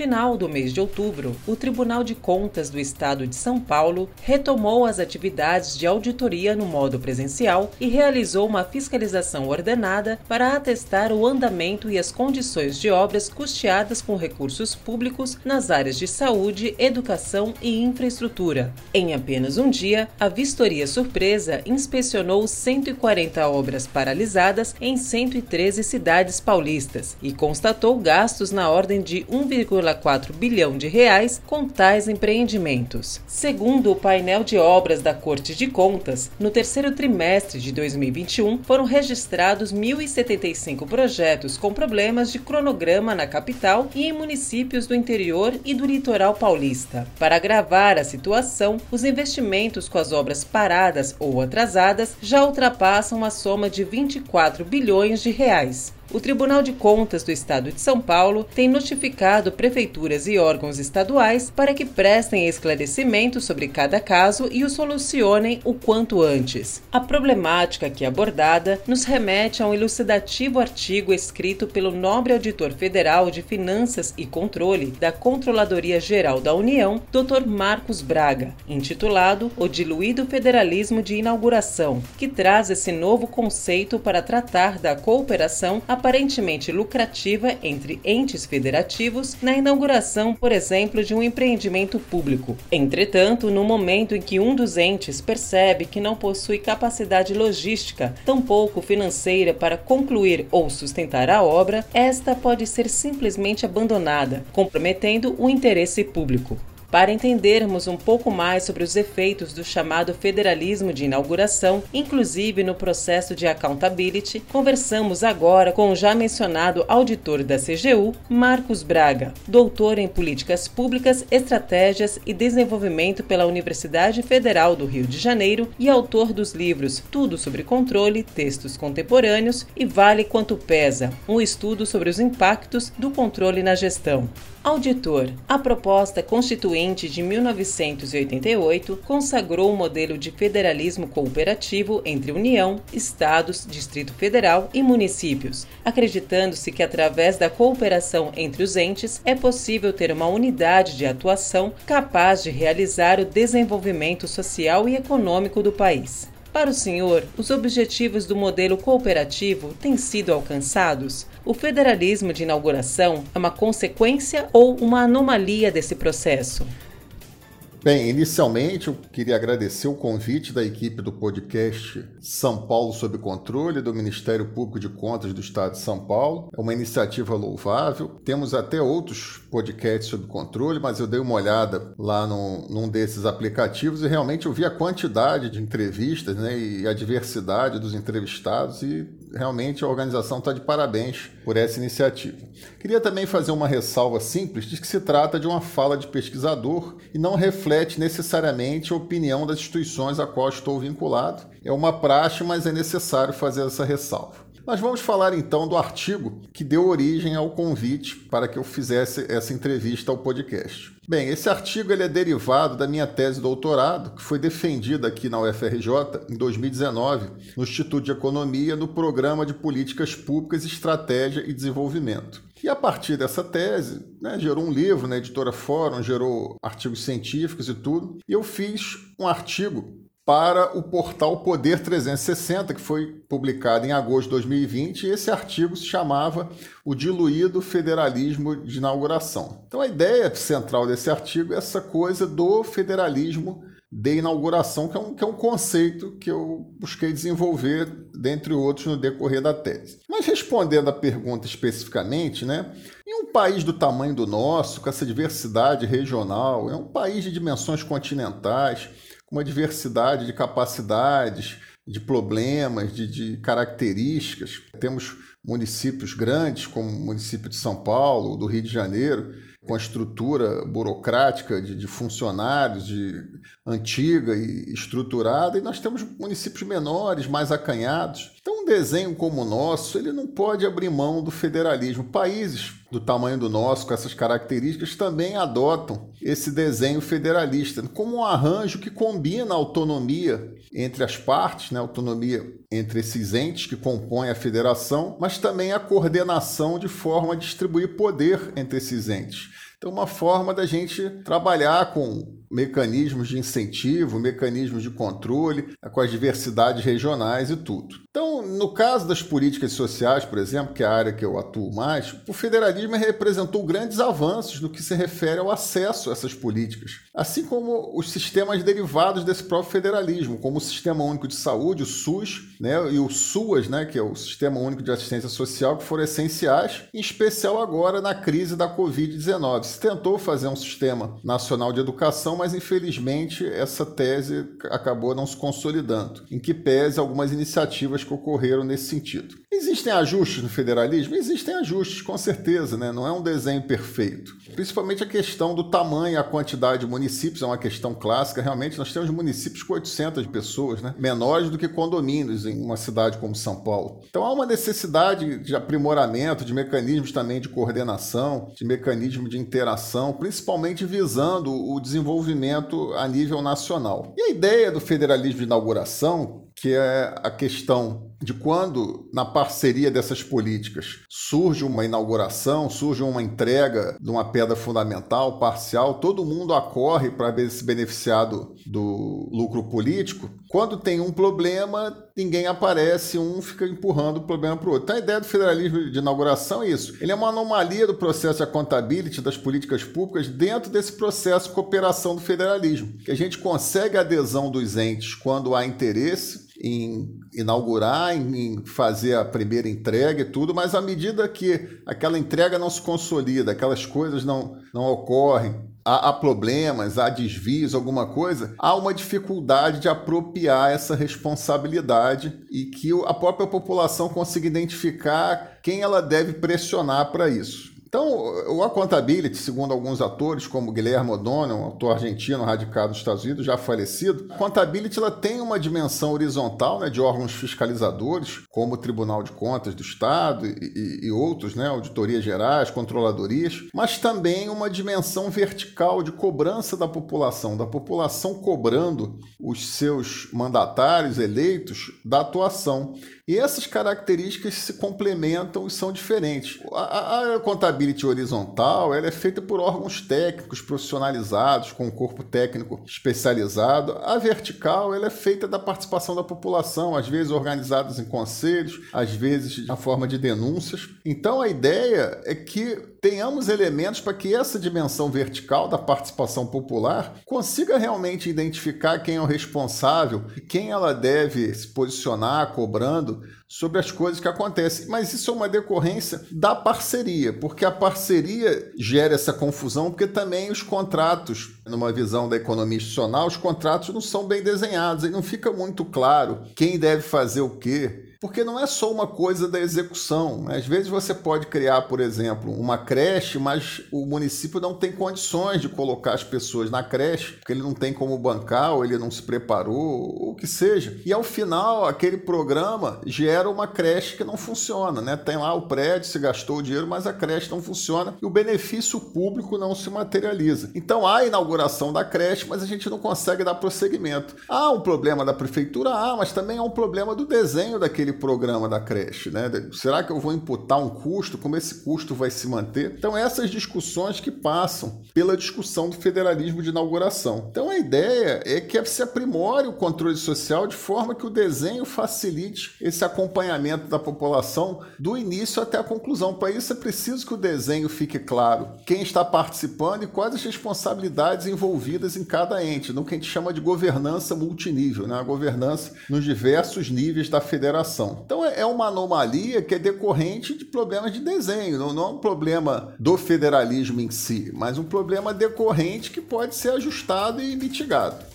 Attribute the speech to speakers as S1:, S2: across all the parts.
S1: Final do mês de outubro, o Tribunal de Contas do Estado de São Paulo retomou as atividades de auditoria no modo presencial e realizou uma fiscalização ordenada para atestar o andamento e as condições de obras custeadas com recursos públicos nas áreas de saúde, educação e infraestrutura. Em apenas um dia, a vistoria surpresa inspecionou 140 obras paralisadas em 113 cidades paulistas e constatou gastos na ordem de 1, 1,4 bilhão de reais com tais empreendimentos. Segundo o painel de obras da Corte de Contas, no terceiro trimestre de 2021 foram registrados 1.075 projetos com problemas de cronograma na capital e em municípios do interior e do litoral paulista. Para agravar a situação, os investimentos com as obras paradas ou atrasadas já ultrapassam a soma de 24 bilhões de reais o Tribunal de Contas do Estado de São Paulo tem notificado prefeituras e órgãos estaduais para que prestem esclarecimento sobre cada caso e o solucionem o quanto antes. A problemática aqui abordada nos remete a um elucidativo artigo escrito pelo nobre auditor federal de Finanças e Controle da Controladoria Geral da União, Dr. Marcos Braga, intitulado O Diluído Federalismo de Inauguração, que traz esse novo conceito para tratar da cooperação a aparentemente lucrativa entre entes federativos na inauguração, por exemplo, de um empreendimento público. Entretanto, no momento em que um dos entes percebe que não possui capacidade logística, tampouco financeira para concluir ou sustentar a obra, esta pode ser simplesmente abandonada, comprometendo o interesse público. Para entendermos um pouco mais sobre os efeitos do chamado federalismo de inauguração, inclusive no processo de accountability, conversamos agora com o já mencionado auditor da CGU, Marcos Braga, doutor em políticas públicas, estratégias e desenvolvimento pela Universidade Federal do Rio de Janeiro e autor dos livros Tudo sobre Controle, Textos Contemporâneos e Vale Quanto Pesa, um estudo sobre os impactos do controle na gestão. Auditor, a proposta constituinte de 1988 consagrou o um modelo de federalismo cooperativo entre União, Estados, Distrito Federal e municípios, acreditando-se que através da cooperação entre os entes é possível ter uma unidade de atuação capaz de realizar o desenvolvimento social e econômico do país. Para o senhor, os objetivos do modelo cooperativo têm sido alcançados? O federalismo de inauguração é uma consequência ou uma anomalia desse processo?
S2: Bem, inicialmente eu queria agradecer o convite da equipe do podcast São Paulo sob Controle do Ministério Público de Contas do Estado de São Paulo. É uma iniciativa louvável. Temos até outros podcasts sob controle, mas eu dei uma olhada lá no, num desses aplicativos e realmente eu vi a quantidade de entrevistas né, e a diversidade dos entrevistados e realmente a organização está de parabéns por essa iniciativa. Queria também fazer uma ressalva simples de que se trata de uma fala de pesquisador e não reflete necessariamente a opinião das instituições a qual estou vinculado. É uma praxe, mas é necessário fazer essa ressalva. Mas vamos falar então do artigo que deu origem ao convite para que eu fizesse essa entrevista ao podcast. Bem, esse artigo ele é derivado da minha tese de doutorado, que foi defendida aqui na UFRJ em 2019, no Instituto de Economia, no Programa de Políticas Públicas, Estratégia e Desenvolvimento. E a partir dessa tese, né, gerou um livro na editora Fórum, gerou artigos científicos e tudo. E eu fiz um artigo para o portal Poder 360, que foi publicado em agosto de 2020, e esse artigo se chamava O Diluído Federalismo de Inauguração. Então a ideia central desse artigo é essa coisa do federalismo de inauguração, que é, um, que é um conceito que eu busquei desenvolver, dentre outros, no decorrer da tese. Mas respondendo à pergunta especificamente, né? Em um país do tamanho do nosso, com essa diversidade regional, é um país de dimensões continentais, uma diversidade de capacidades, de problemas, de, de características. Temos municípios grandes, como o município de São Paulo, do Rio de Janeiro, com a estrutura burocrática de, de funcionários, de antiga e estruturada, e nós temos municípios menores, mais acanhados. Então, um desenho como o nosso, ele não pode abrir mão do federalismo. Países do tamanho do nosso, com essas características, também adotam esse desenho federalista como um arranjo que combina a autonomia entre as partes, né, autonomia entre esses entes que compõem a federação, mas também a coordenação de forma a distribuir poder entre esses entes. Então, uma forma da gente trabalhar com mecanismos de incentivo, mecanismos de controle, com as diversidades regionais e tudo. Então, no caso das políticas sociais, por exemplo, que é a área que eu atuo mais, o federalismo representou grandes avanços no que se refere ao acesso a essas políticas, assim como os sistemas derivados desse próprio federalismo, como o Sistema Único de Saúde, o SUS, né, e o SUAS, né, que é o Sistema Único de Assistência Social, que foram essenciais, em especial agora na crise da Covid-19. Se tentou fazer um sistema nacional de educação, mas infelizmente essa tese acabou não se consolidando, em que pese algumas iniciativas que ocorreram nesse sentido. Existem ajustes no federalismo? Existem ajustes, com certeza, né? não é um desenho perfeito. Principalmente a questão do tamanho e a quantidade de municípios é uma questão clássica. Realmente, nós temos municípios com 800 pessoas, né? menores do que condomínios em uma cidade como São Paulo. Então há uma necessidade de aprimoramento, de mecanismos também de coordenação, de mecanismo de interação, principalmente visando o desenvolvimento a nível nacional. E a ideia do federalismo de inauguração, que é a questão de quando, na parceria dessas políticas, surge uma inauguração, surge uma entrega de uma pedra fundamental, parcial, todo mundo acorre para se beneficiar do, do lucro político. Quando tem um problema, ninguém aparece, um fica empurrando o problema para o outro. Então, a ideia do federalismo de inauguração é isso. Ele é uma anomalia do processo de accountability das políticas públicas dentro desse processo de cooperação do federalismo, que a gente consegue a adesão dos entes quando há interesse, em inaugurar, em fazer a primeira entrega e tudo, mas à medida que aquela entrega não se consolida, aquelas coisas não, não ocorrem, há, há problemas, há desvios, alguma coisa, há uma dificuldade de apropriar essa responsabilidade e que a própria população consiga identificar quem ela deve pressionar para isso. Então, o Accountability, segundo alguns atores, como Guilherme O'Donnell, um autor argentino radicado nos Estados Unidos, já falecido, a Accountability ela tem uma dimensão horizontal né, de órgãos fiscalizadores, como o Tribunal de Contas do Estado e, e, e outros, né, auditorias gerais, controladorias, mas também uma dimensão vertical de cobrança da população, da população cobrando os seus mandatários eleitos da atuação. E essas características se complementam e são diferentes. A, a, horizontal ela é feita por órgãos técnicos profissionalizados, com um corpo técnico especializado. A vertical ela é feita da participação da população, às vezes organizadas em conselhos, às vezes na forma de denúncias. Então a ideia é que tenhamos elementos para que essa dimensão vertical da participação popular consiga realmente identificar quem é o responsável e quem ela deve se posicionar cobrando sobre as coisas que acontecem. Mas isso é uma decorrência da parceria, porque a parceria gera essa confusão, porque também os contratos, numa visão da economia institucional, os contratos não são bem desenhados e não fica muito claro quem deve fazer o quê porque não é só uma coisa da execução. Às vezes você pode criar, por exemplo, uma creche, mas o município não tem condições de colocar as pessoas na creche, porque ele não tem como bancar, ou ele não se preparou, ou o que seja. E ao final, aquele programa gera uma creche que não funciona, né? Tem lá o prédio, se gastou o dinheiro, mas a creche não funciona e o benefício público não se materializa. Então há a inauguração da creche, mas a gente não consegue dar prosseguimento. Há um problema da prefeitura, há, mas também há um problema do desenho daquele programa da creche, né? Será que eu vou imputar um custo? Como esse custo vai se manter? Então, essas discussões que passam pela discussão do federalismo de inauguração. Então, a ideia é que se aprimore o controle social de forma que o desenho facilite esse acompanhamento da população do início até a conclusão. Para isso, é preciso que o desenho fique claro quem está participando e quais as responsabilidades envolvidas em cada ente, no que a gente chama de governança multinível, né? a governança nos diversos níveis da federação. Então é, é uma anomalia que é decorrente de problemas de desenho, não, não é um problema do federalismo em si, mas um problema decorrente que pode ser ajustado e mitigado.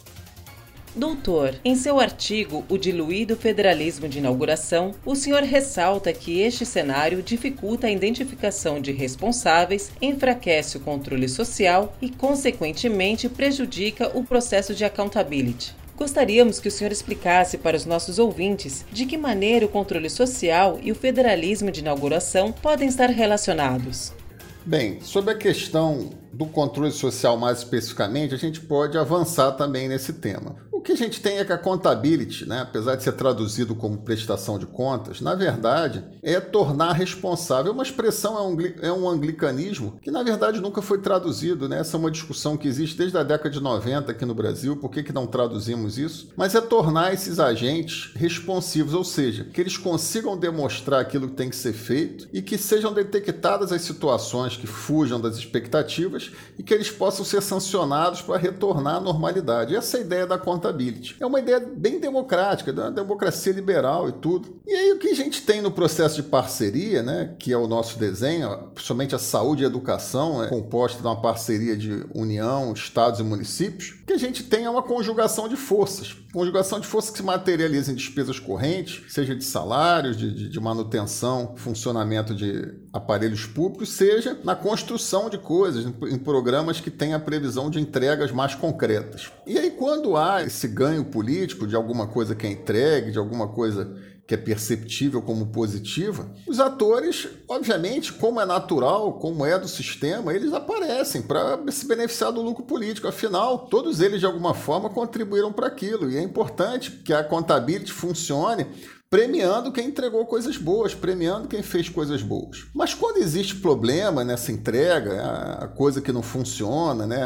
S1: Doutor, em seu artigo O Diluído Federalismo de Inauguração, o senhor ressalta que este cenário dificulta a identificação de responsáveis, enfraquece o controle social e, consequentemente, prejudica o processo de accountability. Gostaríamos que o senhor explicasse para os nossos ouvintes de que maneira o controle social e o federalismo de inauguração podem estar relacionados.
S2: Bem, sobre a questão do controle social mais especificamente, a gente pode avançar também nesse tema que a gente tem é que a contability, né, apesar de ser traduzido como prestação de contas, na verdade é tornar responsável. Uma expressão é um, é um anglicanismo que, na verdade, nunca foi traduzido. Né? Essa é uma discussão que existe desde a década de 90 aqui no Brasil. Por que, que não traduzimos isso? Mas é tornar esses agentes responsivos, ou seja, que eles consigam demonstrar aquilo que tem que ser feito e que sejam detectadas as situações que fujam das expectativas e que eles possam ser sancionados para retornar à normalidade. Essa é a ideia da contabilidade accountability. É uma ideia bem democrática, da democracia liberal e tudo. E aí o que a gente tem no processo de parceria, né, que é o nosso desenho, principalmente a saúde e a educação, é composta de uma parceria de União, estados e municípios, que a gente tem é uma conjugação de forças. Conjugação de forças que se materializa em despesas correntes, seja de salários, de, de, de manutenção, funcionamento de aparelhos públicos, seja na construção de coisas, em programas que têm a previsão de entregas mais concretas. E aí, quando há esse ganho político de alguma coisa que é entregue, de alguma coisa que é perceptível como positiva, os atores, obviamente, como é natural, como é do sistema, eles aparecem para se beneficiar do lucro político. Afinal, todos eles de alguma forma contribuíram para aquilo e é importante que a contabilidade funcione premiando quem entregou coisas boas, premiando quem fez coisas boas. Mas quando existe problema nessa entrega, é a coisa que não funciona, né?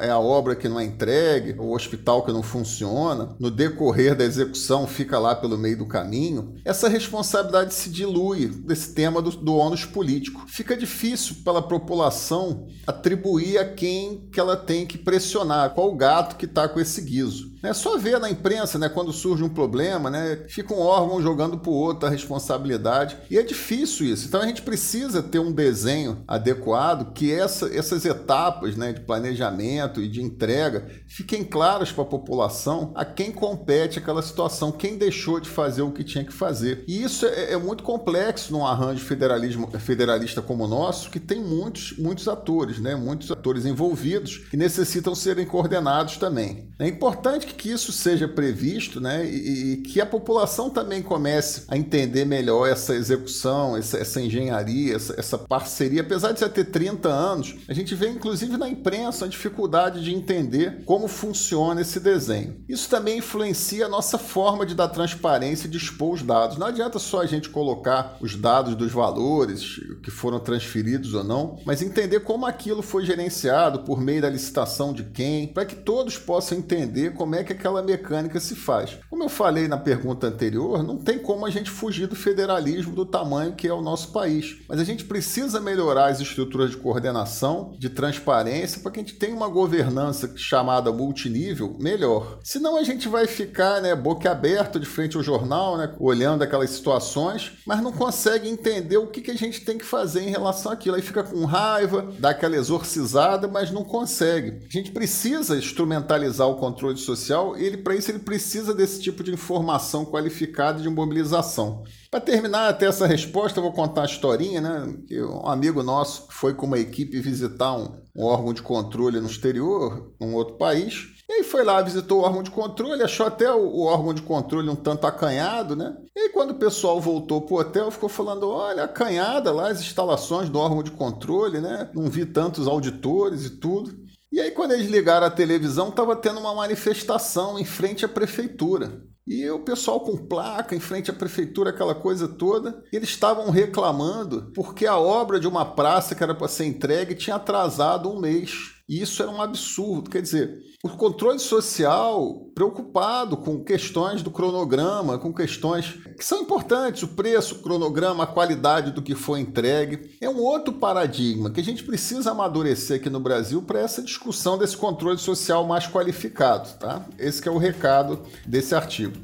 S2: é a obra que não é entregue, o hospital que não funciona, no decorrer da execução fica lá pelo meio do caminho, essa responsabilidade se dilui desse tema do, do ônus político. Fica difícil pela população atribuir a quem que ela tem que pressionar, qual o gato que está com esse guiso. É só ver na imprensa, né, quando surge um problema, né, fica um órgão jogando para o outro a responsabilidade. E é difícil isso. Então a gente precisa ter um desenho adequado que essa, essas etapas né, de planejamento e de entrega fiquem claras para a população a quem compete aquela situação, quem deixou de fazer o que tinha que fazer. E isso é, é muito complexo num arranjo federalismo, federalista como o nosso, que tem muitos, muitos atores, né, muitos atores envolvidos que necessitam serem coordenados também. É importante que isso seja previsto né, e, e, que a população também comece a entender melhor essa execução, essa, essa engenharia, essa, essa, parceria. Apesar de já ter 30 anos, a gente vê inclusive na imprensa a dificuldade de entender como funciona esse desenho. Isso também influencia a nossa forma de dar transparência e de expor os dados. Não adianta só a gente colocar os dados dos valores que foram transferidos ou não, mas entender como aquilo foi gerenciado por meio da licitação de quem, para que todos possam entender como é que aquela mecânica se faz. Como eu falei na pergunta anterior, não tem como a gente fugir do federalismo do tamanho que é o nosso país. Mas a gente precisa melhorar as estruturas de coordenação, de transparência, para que a gente tenha uma governança chamada multinível melhor. Senão a gente vai ficar né, boca aberta de frente ao jornal, né, olhando aquelas situações, mas não consegue entender o que, que a gente tem que fazer em relação àquilo. Aí fica com raiva, dá aquela exorcizada, mas não consegue. A gente precisa instrumentalizar o controle social ele para isso ele precisa desse tipo de informação qualificada de mobilização. Para terminar até essa resposta, eu vou contar uma historinha, né? Que um amigo nosso foi com uma equipe visitar um, um órgão de controle no exterior, num outro país. E aí foi lá, visitou o órgão de controle, achou até o, órgão de controle um tanto acanhado, né? E aí quando o pessoal voltou pro hotel, ficou falando, olha, acanhada lá as instalações do órgão de controle, né? Não vi tantos auditores e tudo. E aí, quando eles ligaram a televisão, estava tendo uma manifestação em frente à prefeitura. E o pessoal com placa em frente à prefeitura, aquela coisa toda, eles estavam reclamando porque a obra de uma praça que era para ser entregue tinha atrasado um mês. E isso era um absurdo. Quer dizer, o controle social preocupado com questões do cronograma, com questões que são importantes, o preço, o cronograma, a qualidade do que foi entregue. É um outro paradigma que a gente precisa amadurecer aqui no Brasil para essa discussão desse controle social mais qualificado. Tá? Esse é o recado desse artigo.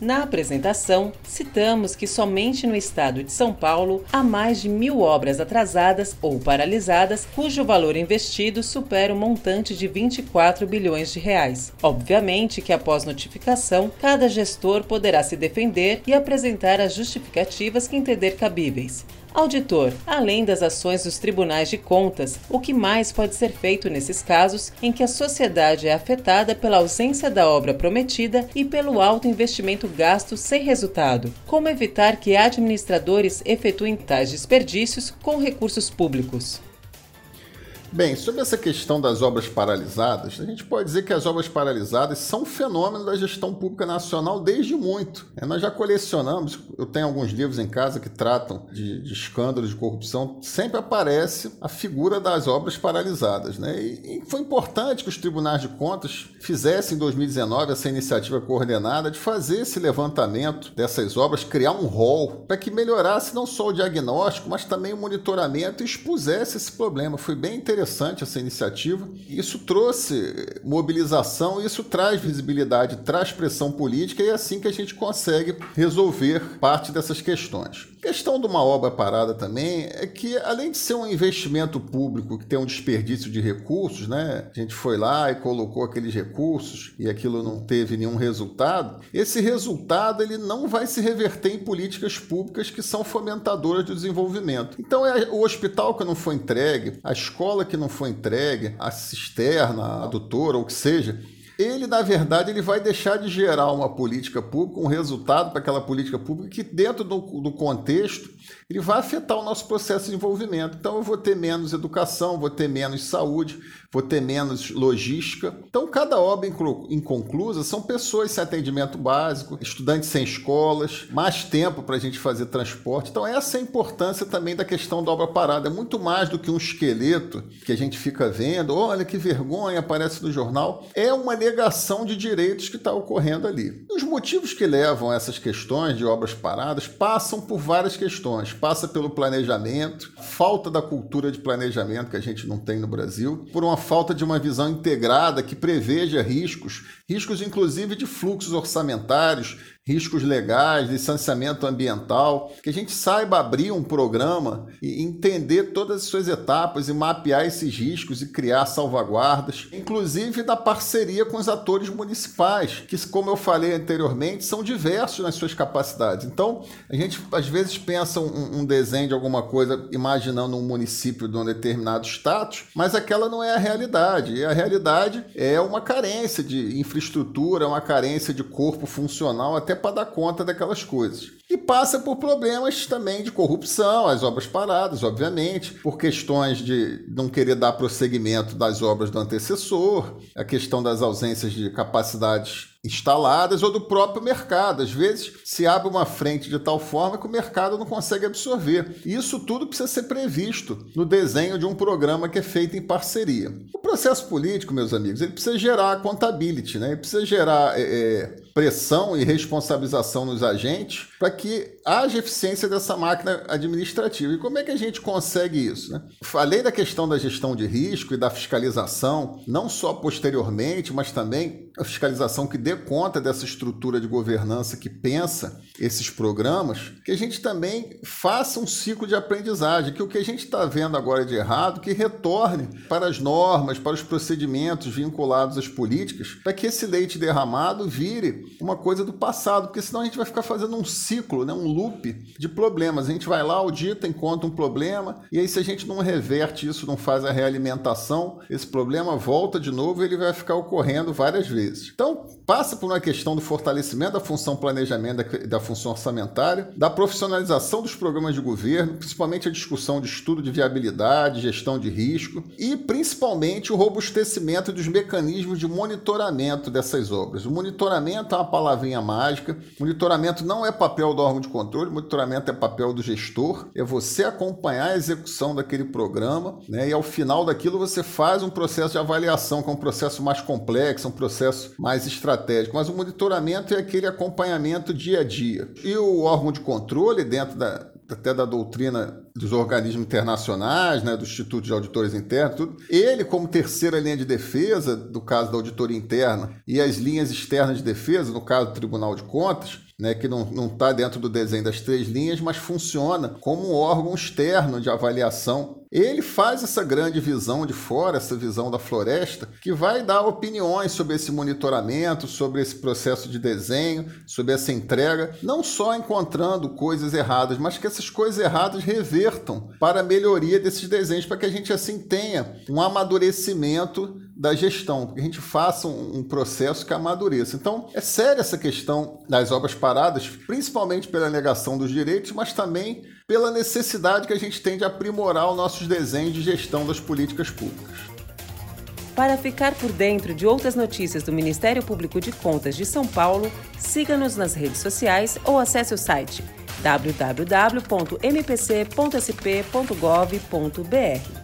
S1: Na apresentação, citamos que somente no estado de São Paulo há mais de mil obras atrasadas ou paralisadas, cujo valor investido supera o montante de 24 bilhões de reais. Obviamente que após notificação, cada gestor poderá se defender e apresentar as justificativas que entender cabíveis. Auditor, além das ações dos tribunais de contas, o que mais pode ser feito nesses casos em que a sociedade é afetada pela ausência da obra prometida e pelo alto investimento gasto sem resultado? Como evitar que administradores efetuem tais desperdícios com recursos públicos?
S2: Bem, sobre essa questão das obras paralisadas, a gente pode dizer que as obras paralisadas são um fenômeno da gestão pública nacional desde muito. É, nós já colecionamos, eu tenho alguns livros em casa que tratam de, de escândalos de corrupção, sempre aparece a figura das obras paralisadas. Né? E, e foi importante que os tribunais de contas fizessem em 2019 essa iniciativa coordenada de fazer esse levantamento dessas obras, criar um rol para que melhorasse não só o diagnóstico, mas também o monitoramento e expusesse esse problema. Foi bem interessante interessante essa iniciativa. Isso trouxe mobilização, isso traz visibilidade, traz pressão política e é assim que a gente consegue resolver parte dessas questões. A questão de uma obra parada também é que, além de ser um investimento público que tem um desperdício de recursos, né? A gente foi lá e colocou aqueles recursos e aquilo não teve nenhum resultado. Esse resultado ele não vai se reverter em políticas públicas que são fomentadoras do desenvolvimento. Então é o hospital que não foi entregue, a escola que que não foi entregue, a cisterna, a doutora, ou o que seja, ele, na verdade, ele vai deixar de gerar uma política pública, um resultado para aquela política pública que, dentro do, do contexto, ele vai afetar o nosso processo de desenvolvimento. Então, eu vou ter menos educação, vou ter menos saúde, vou ter menos logística. Então, cada obra inconclusa são pessoas sem atendimento básico, estudantes sem escolas, mais tempo para a gente fazer transporte. Então, essa é a importância também da questão da obra parada. É muito mais do que um esqueleto que a gente fica vendo, olha que vergonha, aparece no jornal. É uma negação de direitos que está ocorrendo ali. Os motivos que levam a essas questões de obras paradas passam por várias questões passa pelo planejamento, falta da cultura de planejamento que a gente não tem no Brasil, por uma falta de uma visão integrada que preveja riscos, riscos inclusive de fluxos orçamentários, riscos legais, licenciamento ambiental, que a gente saiba abrir um programa e entender todas as suas etapas e mapear esses riscos e criar salvaguardas, inclusive da parceria com os atores municipais, que, como eu falei anteriormente, são diversos nas suas capacidades. Então, a gente às vezes pensa um, um desenho de alguma coisa imaginando um município de um determinado status, mas aquela não é a realidade. E a realidade é uma carência de infraestrutura, uma carência de corpo funcional, até para dar conta daquelas coisas. E passa por problemas também de corrupção, as obras paradas, obviamente, por questões de não querer dar prosseguimento das obras do antecessor, a questão das ausências de capacidades instaladas ou do próprio mercado. Às vezes se abre uma frente de tal forma que o mercado não consegue absorver. E isso tudo precisa ser previsto no desenho de um programa que é feito em parceria. O processo político, meus amigos, ele precisa gerar accountability, né? ele precisa gerar é, é pressão e responsabilização nos agentes para que haja eficiência dessa máquina administrativa. E como é que a gente consegue isso? Né? Falei da questão da gestão de risco e da fiscalização, não só posteriormente, mas também a fiscalização que dê conta dessa estrutura de governança que pensa esses programas, que a gente também faça um ciclo de aprendizagem, que o que a gente está vendo agora de errado, que retorne para as normas, para os procedimentos vinculados às políticas, para que esse leite derramado vire uma coisa do passado, porque senão a gente vai ficar fazendo um ciclo, né, um loop de problemas. A gente vai lá, audita, encontra um problema, e aí se a gente não reverte isso, não faz a realimentação, esse problema volta de novo e ele vai ficar ocorrendo várias vezes. Então, passa por uma questão do fortalecimento da função planejamento, da, da função orçamentária, da profissionalização dos programas de governo, principalmente a discussão de estudo de viabilidade, gestão de risco e principalmente o robustecimento dos mecanismos de monitoramento dessas obras. O monitoramento é uma palavrinha mágica. Monitoramento não é papel do órgão de controle, monitoramento é papel do gestor, é você acompanhar a execução daquele programa, né? E ao final daquilo você faz um processo de avaliação, que é um processo mais complexo, um processo mais estratégico. Mas o monitoramento é aquele acompanhamento dia a dia. E o órgão de controle, dentro da, até da doutrina dos organismos internacionais, né, do Instituto de Auditores Internos, tudo. Ele, como terceira linha de defesa, do caso da auditoria interna, e as linhas externas de defesa, no caso do Tribunal de Contas, né, que não está dentro do desenho das três linhas, mas funciona como um órgão externo de avaliação. Ele faz essa grande visão de fora, essa visão da floresta, que vai dar opiniões sobre esse monitoramento, sobre esse processo de desenho, sobre essa entrega, não só encontrando coisas erradas, mas que essas coisas erradas revertam para a melhoria desses desenhos, para que a gente assim tenha um amadurecimento da gestão, que a gente faça um, processo que amadureça. Então, é séria essa questão das obras paradas, principalmente pela negação dos direitos, mas também pela necessidade que a gente tem de aprimorar os nossos desenhos de gestão das políticas públicas.
S1: Para ficar por dentro de outras notícias do Ministério Público de Contas de São Paulo, siga-nos nas redes sociais ou acesse o site www.mpc.sp.gov.br.